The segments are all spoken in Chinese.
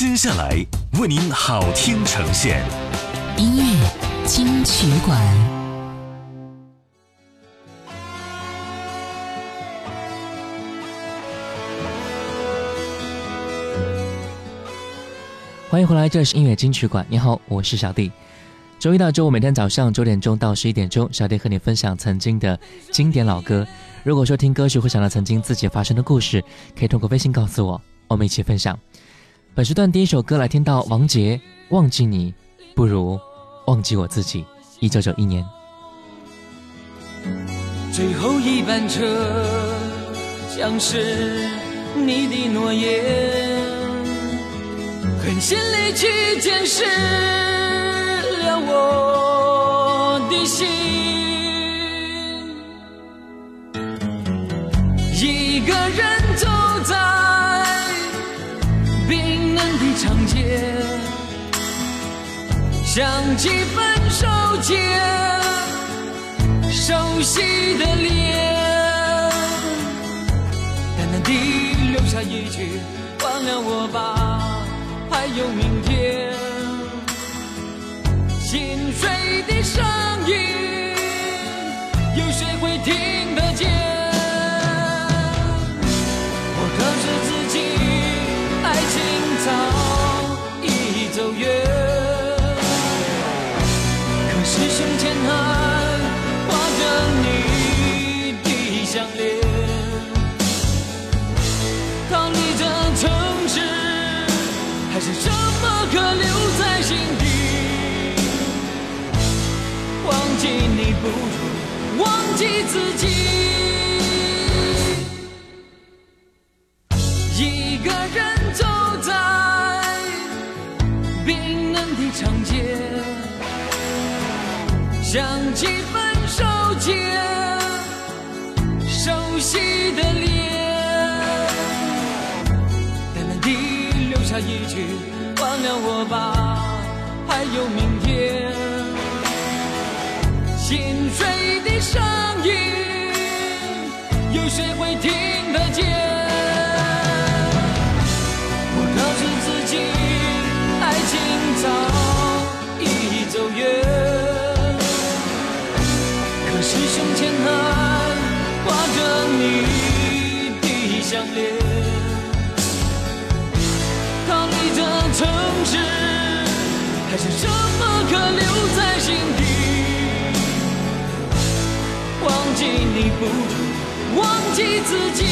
接下来为您好听呈现，音乐金曲馆。欢迎回来，这是音乐金曲馆。你好，我是小弟。周一到周五每天早上九点钟到十一点钟，小弟和你分享曾经的经典老歌。如果说听歌曲会想到曾经自己发生的故事，可以通过微信告诉我，我们一起分享。本时段第一首歌来听到王杰，《忘记你不如忘记我自己》，一九九一年。最后一班车，像是你的诺言，狠心离去，见识了我的心。一个人长街，想起分手前熟悉的脸，淡淡地留下一句：忘了我吧，还有你。不如忘记自己。一个人走在冰冷的长街，想起分手前熟悉的脸，淡淡地留下一句：忘了我吧，还有明天。心碎的声音，有谁会听得见？我告诉自己，爱情早已走远，可是胸前还挂着你的项链。逃离这城市，还剩什么可留在心记你不如忘记自己。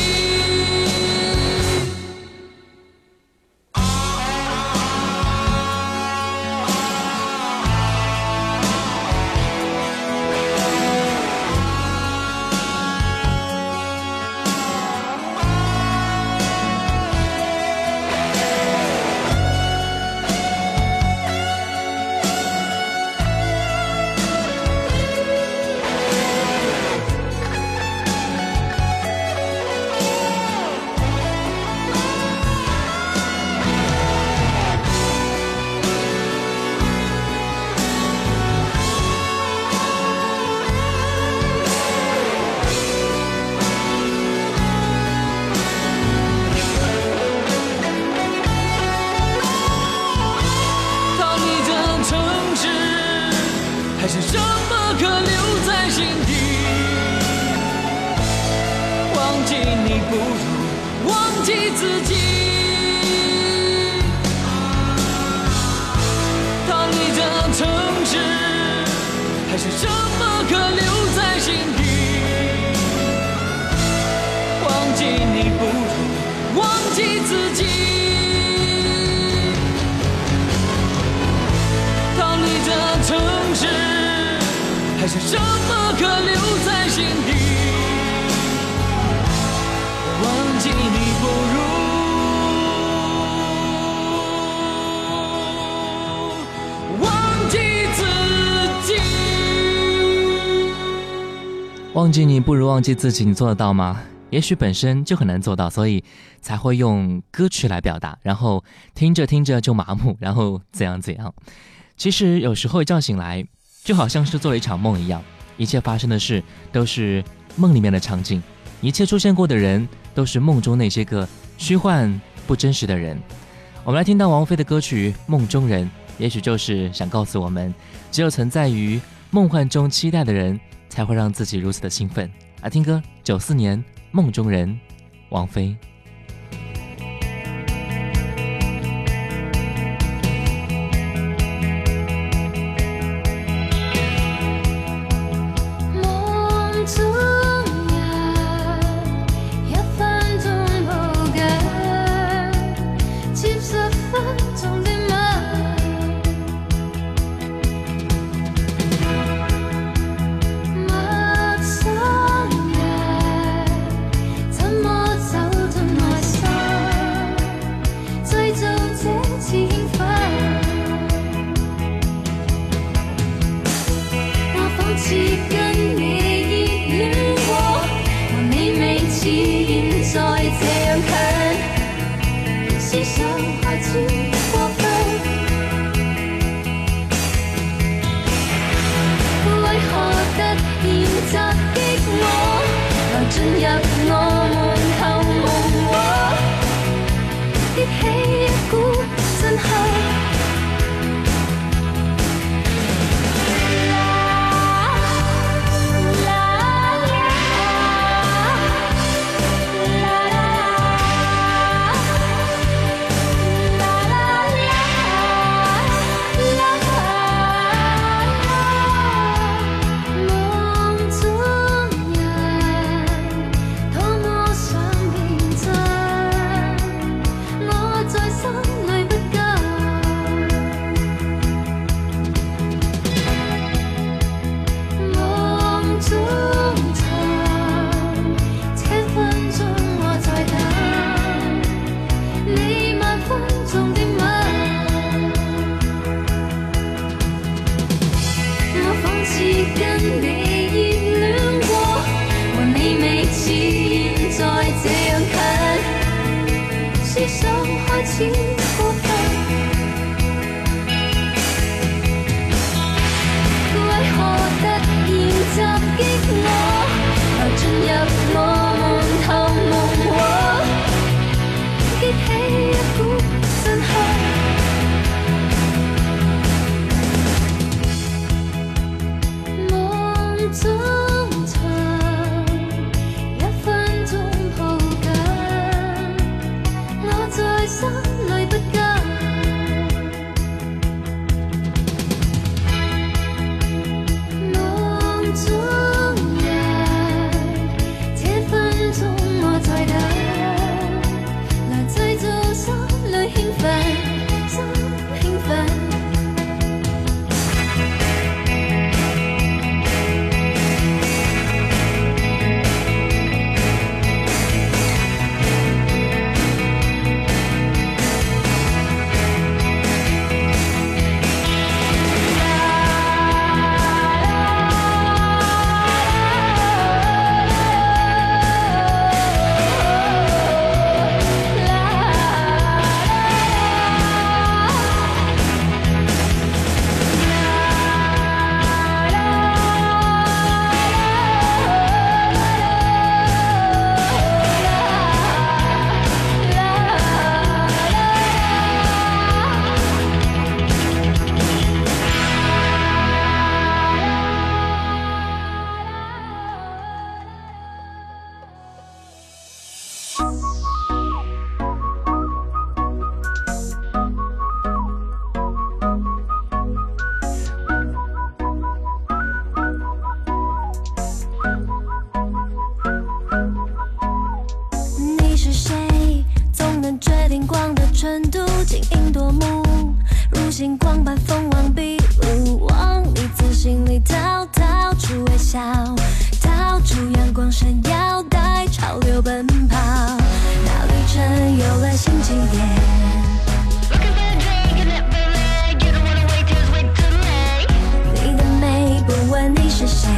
忘记你不如忘记自己，你做得到吗？也许本身就很难做到，所以才会用歌曲来表达，然后听着听着就麻木，然后怎样怎样。其实有时候一觉醒来，就好像是做了一场梦一样，一切发生的事都是梦里面的场景，一切出现过的人都是梦中那些个虚幻不真实的人。我们来听到王菲的歌曲《梦中人》，也许就是想告诉我们，只有存在于梦幻中期待的人，才会让自己如此的兴奋。来听歌，九四年《梦中人》，王菲。是跟你热恋过，和你未似现在这样近，思想开始。星光把蜂王，比路王，你自心里逃，逃出微笑，逃出阳光闪耀，带潮流奔跑，那旅程有了新起点。你的美，不问你是谁。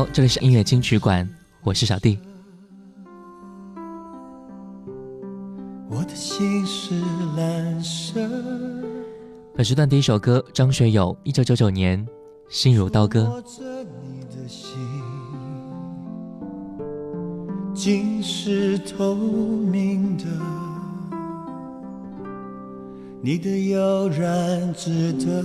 好，这里是音乐金曲馆，我是小弟。我的心是蓝色。本时段第一首歌，张学友，一九九九年，《心如刀割》。着你的心，竟是透明的，你的悠然自得，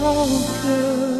broken.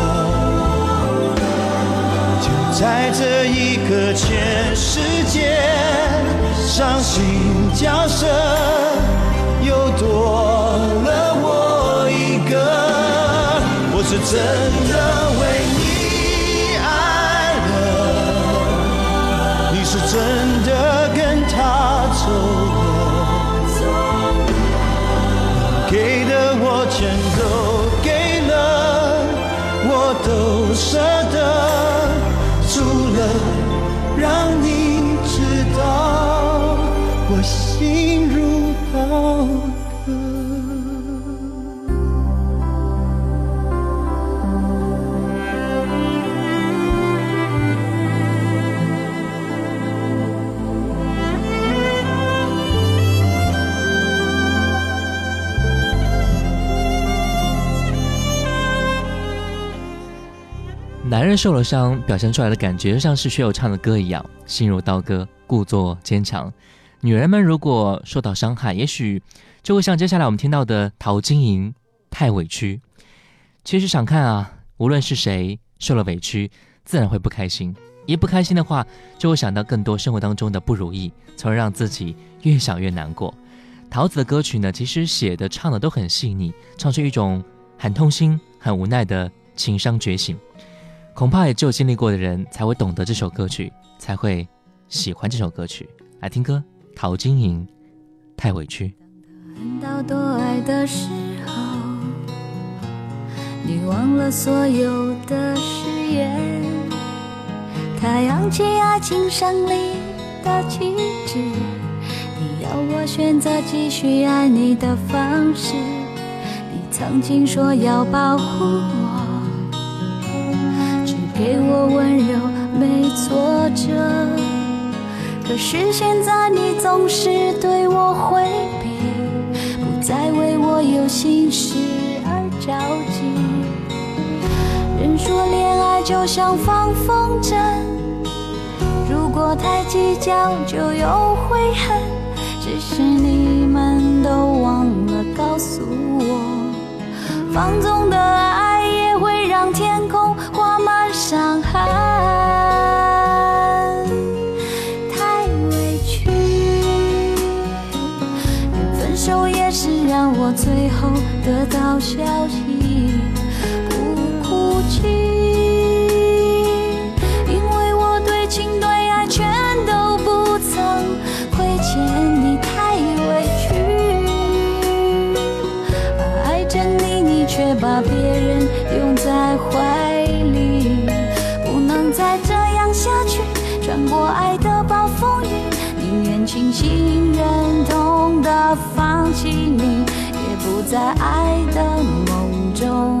在这一刻，全世界伤心角色又多了我。人受了伤，表现出来的感觉像是学友唱的歌一样，心如刀割，故作坚强。女人们如果受到伤害，也许就会像接下来我们听到的陶晶莹，太委屈。其实想看啊，无论是谁受了委屈，自然会不开心。一不开心的话，就会想到更多生活当中的不如意，从而让自己越想越难过。桃子的歌曲呢，其实写的唱的都很细腻，唱出一种很痛心、很无奈的情伤觉醒。恐怕也只有经历过的人才会懂得这首歌曲，才会喜欢这首歌曲。来听歌，陶晶莹，太委屈。恨到多爱的时候，你忘了所有的誓言。他扬起爱情胜利的旗帜，你要我选择继续爱你的方式。你曾经说要保护我，给我温柔，没挫折。可是现在你总是对我回避，不再为我有心事而着急。人说恋爱就像放风筝，如果太计较就有悔恨。只是你们都忘了告诉我，放纵的爱也会让天空消息，在爱的梦中。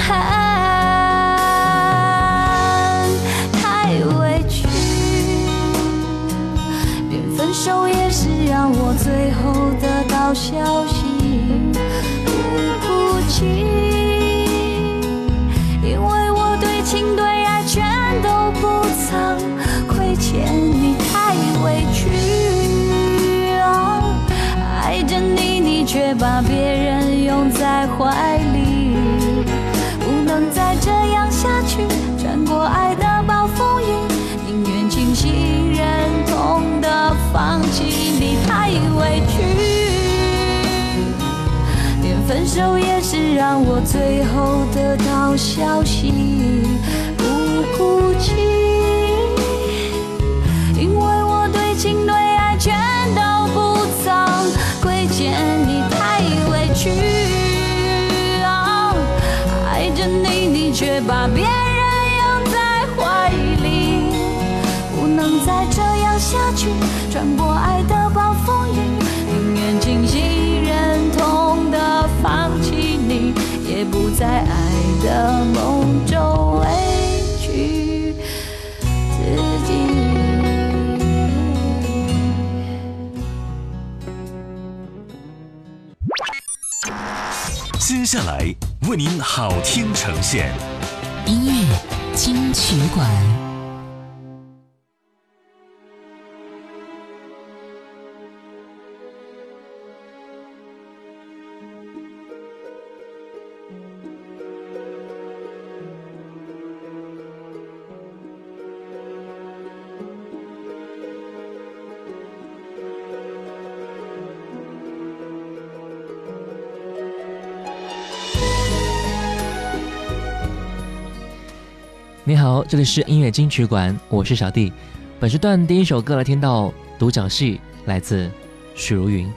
手也是让我最后得到消息，不哭泣，因为我对情对爱全都不曾亏欠你，太委屈啊！爱着你，你却把别人拥在怀里，不能再这样下去，放弃你，太委屈。连分手也是让我最后得到消息，不哭泣，因为我对情对爱全都不曾亏欠你，太委屈啊！爱着你，你却把别人穿过爱的暴风雨，宁愿清醒忍痛的放弃你，也不在爱的梦中委屈自己。接下来为您好听呈现，音乐金曲馆。你好，这里是音乐金曲馆，我是小弟。本时段第一首歌来听到独角戏，来自许茹芸。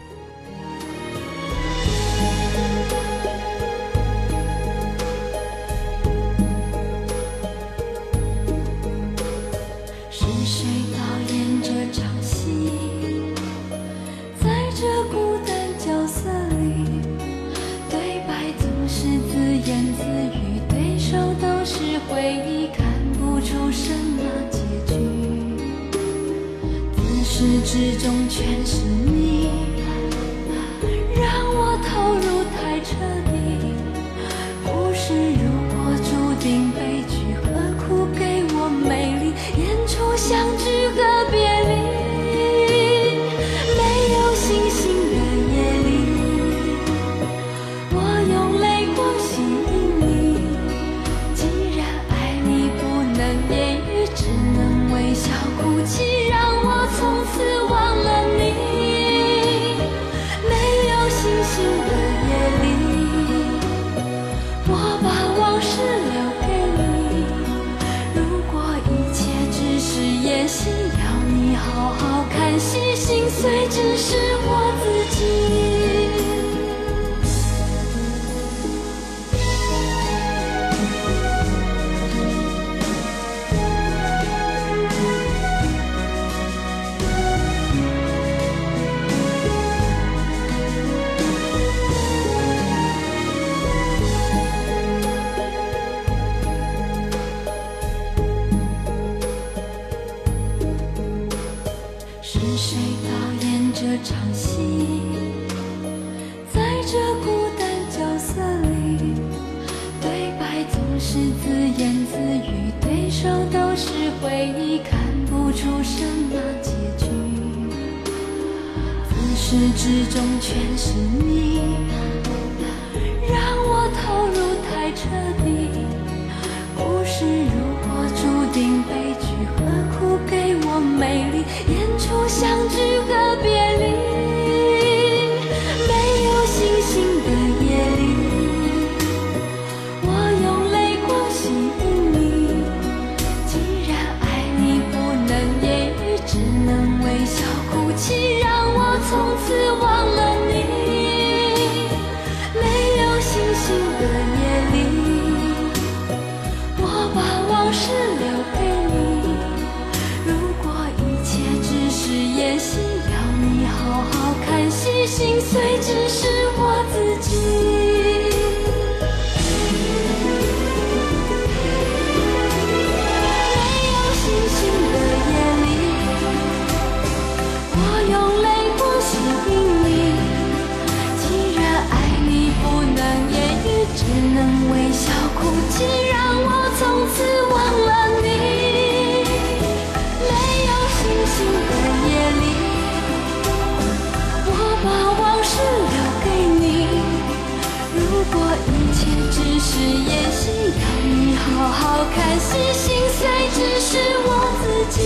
是演戏，要你好好看戏，心碎只是我自己。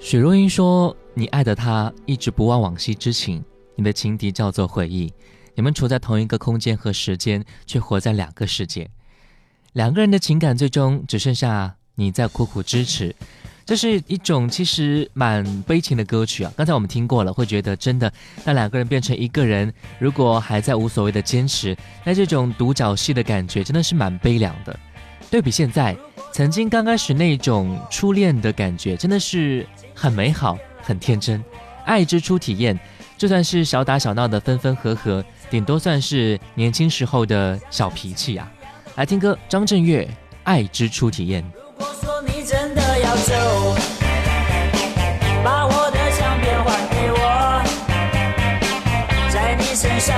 许若英说：“你爱的他一直不忘往昔之情，你的情敌叫做回忆。你们处在同一个空间和时间，却活在两个世界。两个人的情感最终只剩下你在苦苦支持。这是一种其实蛮悲情的歌曲啊。刚才我们听过了，会觉得真的，那两个人变成一个人，如果还在无所谓的坚持，那这种独角戏的感觉真的是蛮悲凉的。对比现在，曾经刚开始那种初恋的感觉，真的是很美好、很天真。爱之初体验，就算是小打小闹的分分合合，顶多算是年轻时候的小脾气啊。来听歌，张震岳《爱之初体验》。如果说你真的要走，把我的相片还给我，在你身上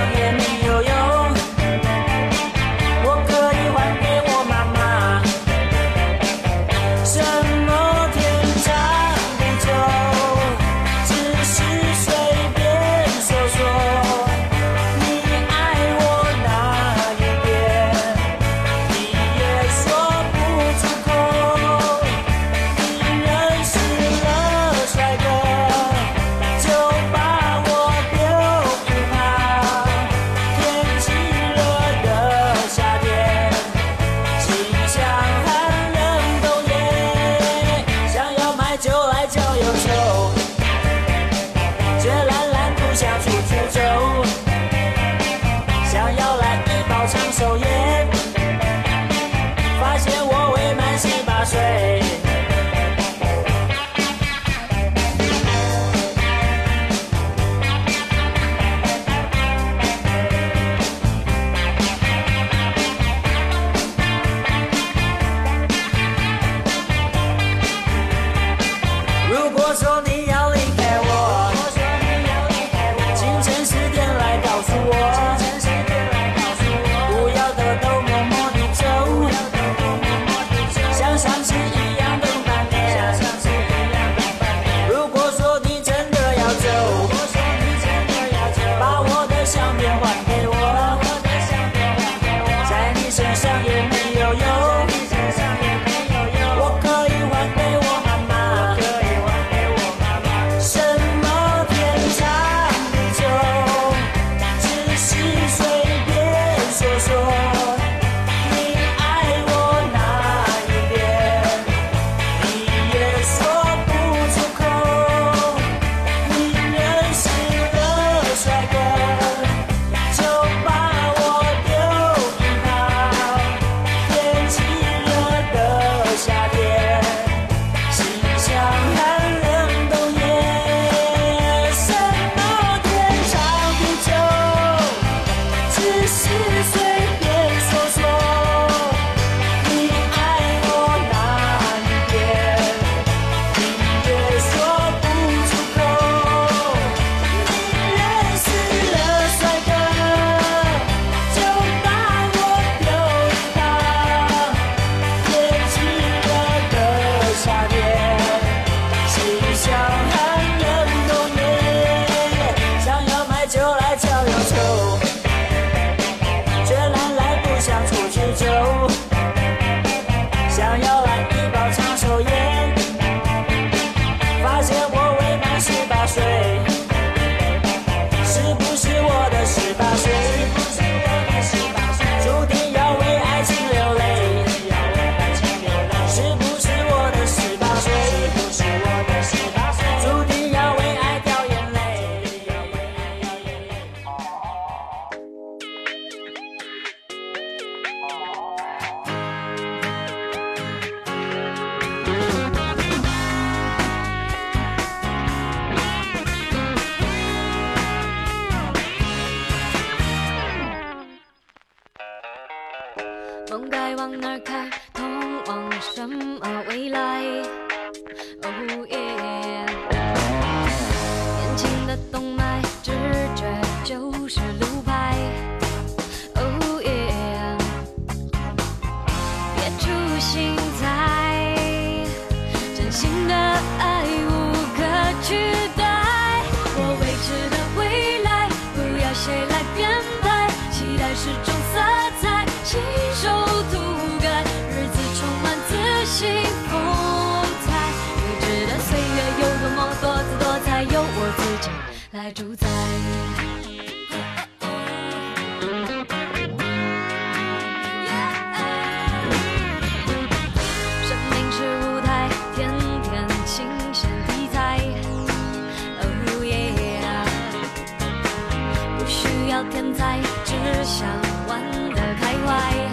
天才只想玩得开怀。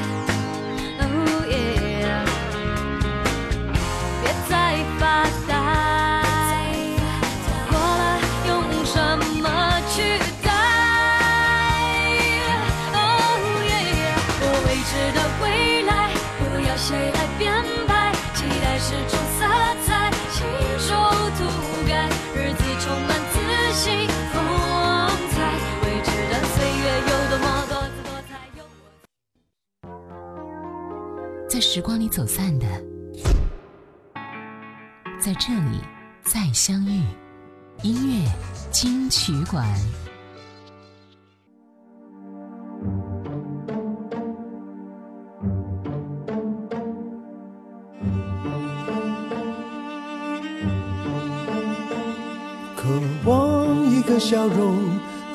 时光里走散的。在这里再相遇音乐金曲馆。渴望一个笑容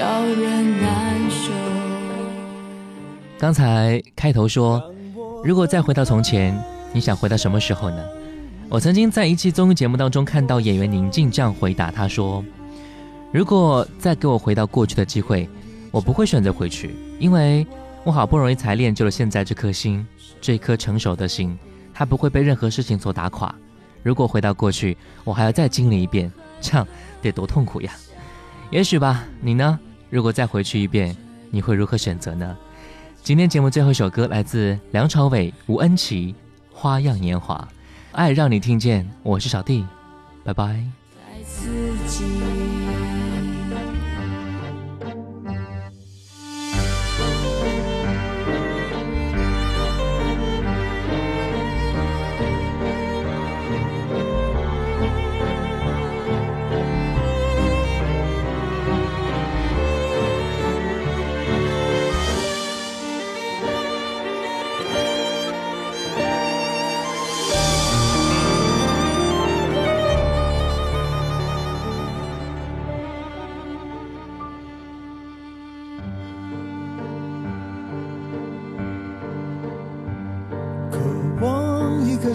让人难受刚才开头说如果再回到从前你想回到什么时候呢？我曾经在一期综艺节目当中看到演员宁静这样回答他说如果再给我回到过去的机会我不会选择回去因为我好不容易才练就了现在这颗心这颗成熟的心他不会被任何事情所打垮。如果回到过去我还要再经历一遍这样得多痛苦呀。也许吧你呢？如果再回去一遍，你会如何选择呢？”今天节目最后一首歌来自梁朝伟、吴恩琪，《花样年华》，爱让你听见。我是小弟，拜拜。在自己。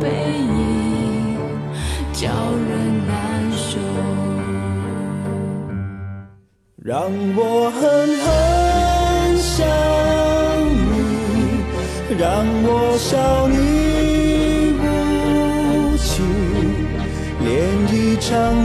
背影叫人难受。让我狠狠想你，让我笑你无情，连一场